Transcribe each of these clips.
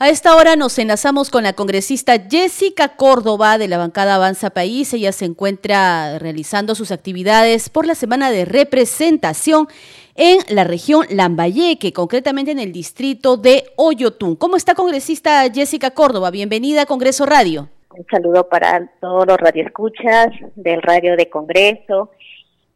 A esta hora nos enlazamos con la congresista Jessica Córdoba de la bancada Avanza País. Ella se encuentra realizando sus actividades por la semana de representación en la región Lambayeque, concretamente en el distrito de Oyotún. ¿Cómo está congresista Jessica Córdoba? Bienvenida a Congreso Radio. Un saludo para todos los radioescuchas del Radio de Congreso.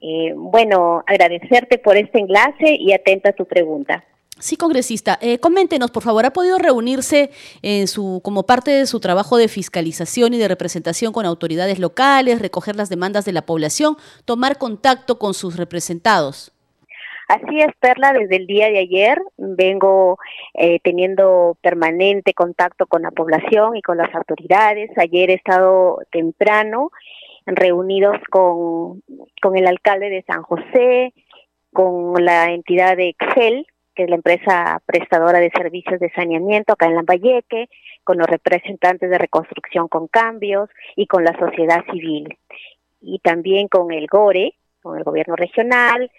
Eh, bueno, agradecerte por este enlace y atenta a tu pregunta. Sí, congresista, eh, coméntenos, por favor, ¿ha podido reunirse en su, como parte de su trabajo de fiscalización y de representación con autoridades locales, recoger las demandas de la población, tomar contacto con sus representados? Así es, Perla, desde el día de ayer vengo eh, teniendo permanente contacto con la población y con las autoridades. Ayer he estado temprano reunidos con, con el alcalde de San José, con la entidad de Excel, que es la empresa prestadora de servicios de saneamiento acá en Lambayeque, con los representantes de reconstrucción con cambios y con la sociedad civil. Y también con el GORE, con el gobierno regional,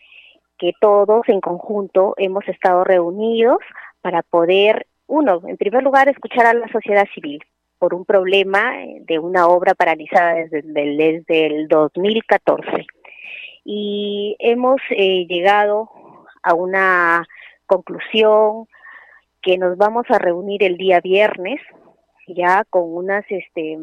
que todos en conjunto hemos estado reunidos para poder, uno, en primer lugar, escuchar a la sociedad civil por un problema de una obra paralizada desde, desde el 2014. Y hemos eh, llegado a una conclusión que nos vamos a reunir el día viernes ya con unas este,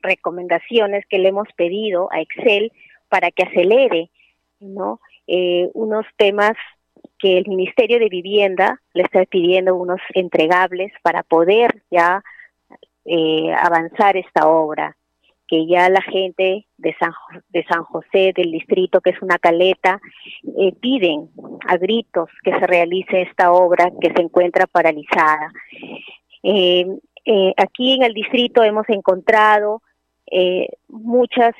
recomendaciones que le hemos pedido a Excel para que acelere no eh, unos temas que el Ministerio de Vivienda le está pidiendo unos entregables para poder ya eh, avanzar esta obra que ya la gente de San, de San José, del distrito, que es una caleta, eh, piden a gritos que se realice esta obra que se encuentra paralizada. Eh, eh, aquí en el distrito hemos encontrado muchos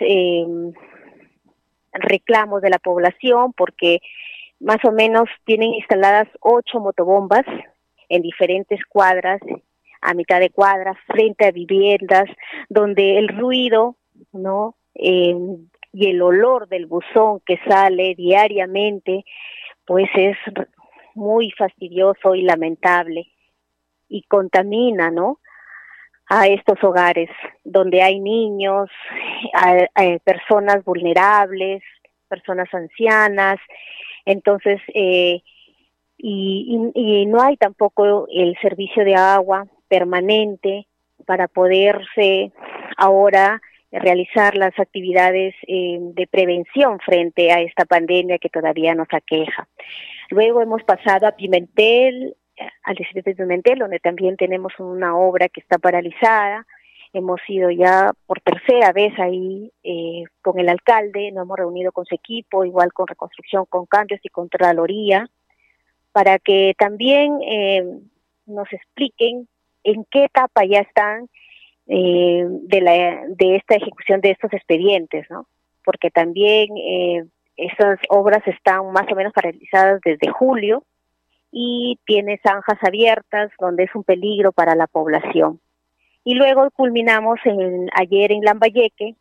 reclamos de la población porque más o menos tienen instaladas ocho motobombas en diferentes cuadras a mitad de cuadras, frente a viviendas, donde el ruido, ¿no? Eh, y el olor del buzón que sale diariamente, pues es muy fastidioso y lamentable y contamina, ¿no? A estos hogares donde hay niños, personas vulnerables, personas ancianas, entonces eh, y, y, no hay tampoco el servicio de agua permanente para poderse ahora realizar las actividades eh, de prevención frente a esta pandemia que todavía nos aqueja. Luego hemos pasado a Pimentel, al distrito de Pimentel, donde también tenemos una obra que está paralizada. Hemos ido ya por tercera vez ahí eh, con el alcalde, nos hemos reunido con su equipo, igual con Reconstrucción, con Cambios y Contraloría, para que también eh, nos expliquen en qué etapa ya están eh, de, la, de esta ejecución de estos expedientes, ¿no? Porque también eh, esas obras están más o menos paralizadas desde julio y tiene zanjas abiertas donde es un peligro para la población. Y luego culminamos en, ayer en Lambayeque,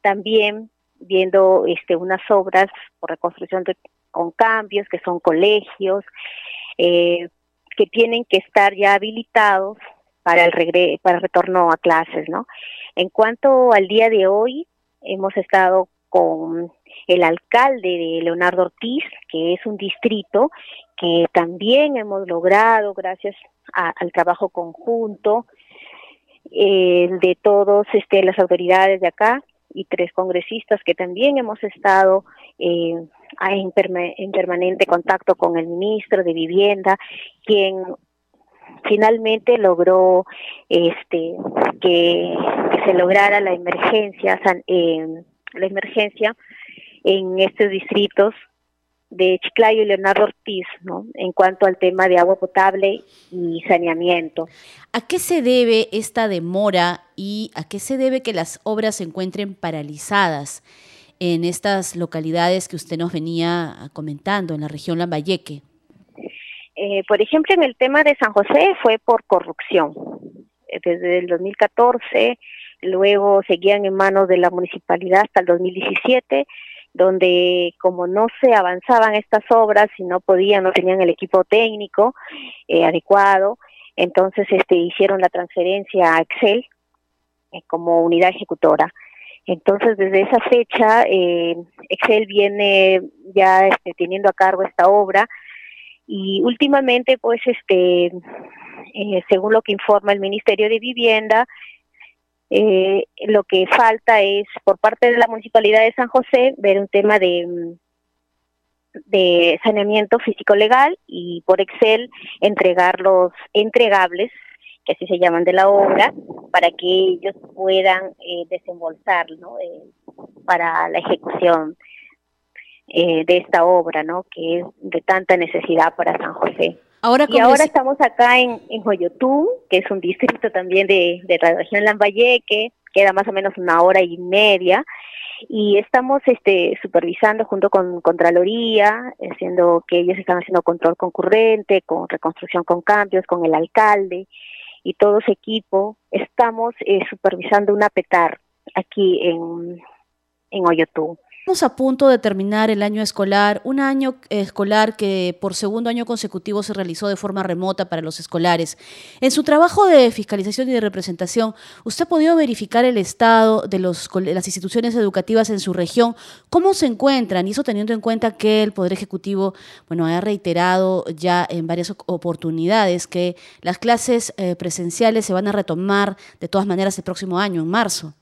también viendo este, unas obras por reconstrucción con cambios, que son colegios, eh, que tienen que estar ya habilitados para el regre para el retorno a clases, ¿no? En cuanto al día de hoy, hemos estado con el alcalde de Leonardo Ortiz, que es un distrito que también hemos logrado gracias al trabajo conjunto eh, de todos este, las autoridades de acá y tres congresistas que también hemos estado eh, en, en permanente contacto con el ministro de Vivienda, quien finalmente logró este que, se lograra la emergencia eh, la emergencia en estos distritos de Chiclayo y Leonardo Ortiz, ¿no? En cuanto al tema de agua potable y saneamiento. ¿A qué se debe esta demora y a qué se debe que las obras se encuentren paralizadas en estas localidades que usted nos venía comentando, en la región Lambayeque? Eh, por ejemplo, en el tema de San José fue por corrupción. Eh, desde el 2014, luego seguían en manos de la municipalidad hasta el 2017, donde como no se avanzaban estas obras y no podían, no tenían el equipo técnico eh, adecuado, Entonces este, hicieron la transferencia a Excel eh, como unidad ejecutora. Entonces, desde esa fecha, eh, Excel viene ya este, teniendo a cargo esta obra y últimamente, pues, este, eh, según lo que informa el Ministerio de Vivienda, eh, lo que falta es, por parte de la Municipalidad de San José, ver un tema de, de saneamiento físico-legal y por Excel entregar los entregables que así se llaman de la obra, para que ellos puedan eh, desembolsar ¿no? eh, para la ejecución eh, de esta obra, ¿no? que es de tanta necesidad para San José. Ahora, y ahora estamos acá en, en que es un distrito también de, de la región Lambayeque, queda más o menos una hora y media, y estamos este, supervisando junto con Contraloría, haciendo que ellos están haciendo control concurrente, con reconstrucción con cambios, con el alcalde, y todo su equipo estamos eh, supervisando una PETAR aquí en, en Oyotú. Estamos a punto de terminar el año escolar, un año escolar que por segundo año consecutivo se realizó de forma remota para los escolares. En su trabajo de fiscalización y de representación, ¿usted ha podido verificar el estado de, los, las instituciones educativas en su región? ¿Cómo se encuentran? Y eso teniendo en cuenta que el Poder Ejecutivo bueno, ha reiterado ya en varias oportunidades que las clases eh, presenciales se van a retomar de todas maneras el próximo año, en marzo.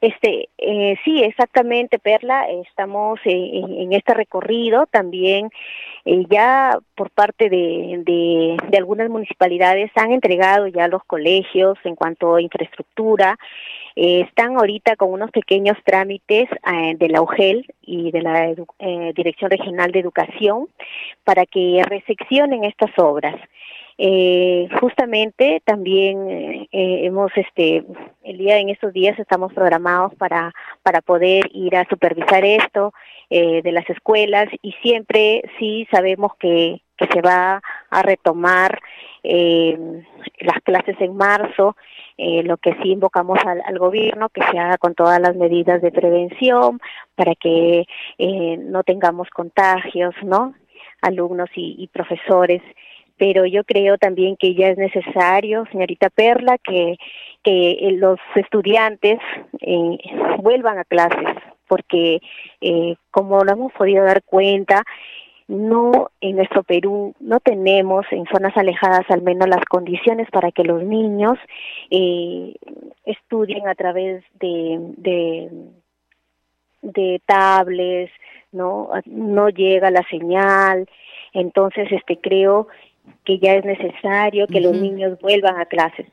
Este, eh, sí, exactamente, Perla. Estamos en, este recorrido también. Eh, ya por parte de, de, algunas municipalidades han entregado ya los colegios en cuanto a infraestructura. Eh, están ahorita con unos pequeños trámites de la UGEL y de la Dirección Regional de Educación para que recepcionen estas obras. Eh, justamente también eh, hemos, este, el día en estos días estamos programados para, para poder ir a supervisar esto eh, de las escuelas y siempre sí sabemos que, que se va a retomar eh, las clases en marzo, eh, lo que sí invocamos al, al, gobierno que se haga con todas las medidas de prevención para que no tengamos contagios, ¿no? Alumnos y, y profesores pero yo creo también que ya es necesario, señorita Perla, que, que eh, los estudiantes eh, vuelvan a clases, porque eh, como nos hemos podido dar cuenta, no en nuestro Perú no tenemos en zonas alejadas al menos las condiciones para que los niños eh, estudien a través de, de de tablets, no no llega la señal, entonces este creo que ya es necesario que los niños vuelvan a clases.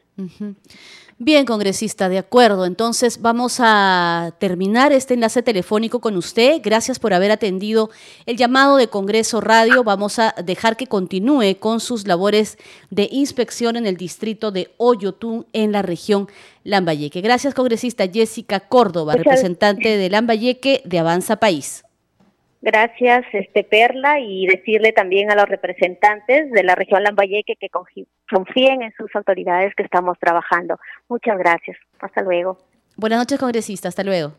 Bien, congresista, de acuerdo. Entonces vamos a terminar este enlace telefónico con usted. Gracias por haber atendido el llamado de Congreso Radio. Vamos a dejar que continúe con sus labores de inspección en el distrito de Oyotún, en la región Lambayeque. Gracias, congresista Jessica Córdoba, representante de Lambayeque de Avanza País. Gracias, este Perla, y decirle también a los representantes de la región Lambayeque que confíen en sus autoridades que estamos trabajando. Muchas gracias. Hasta luego. Buenas noches, congresista. Hasta luego.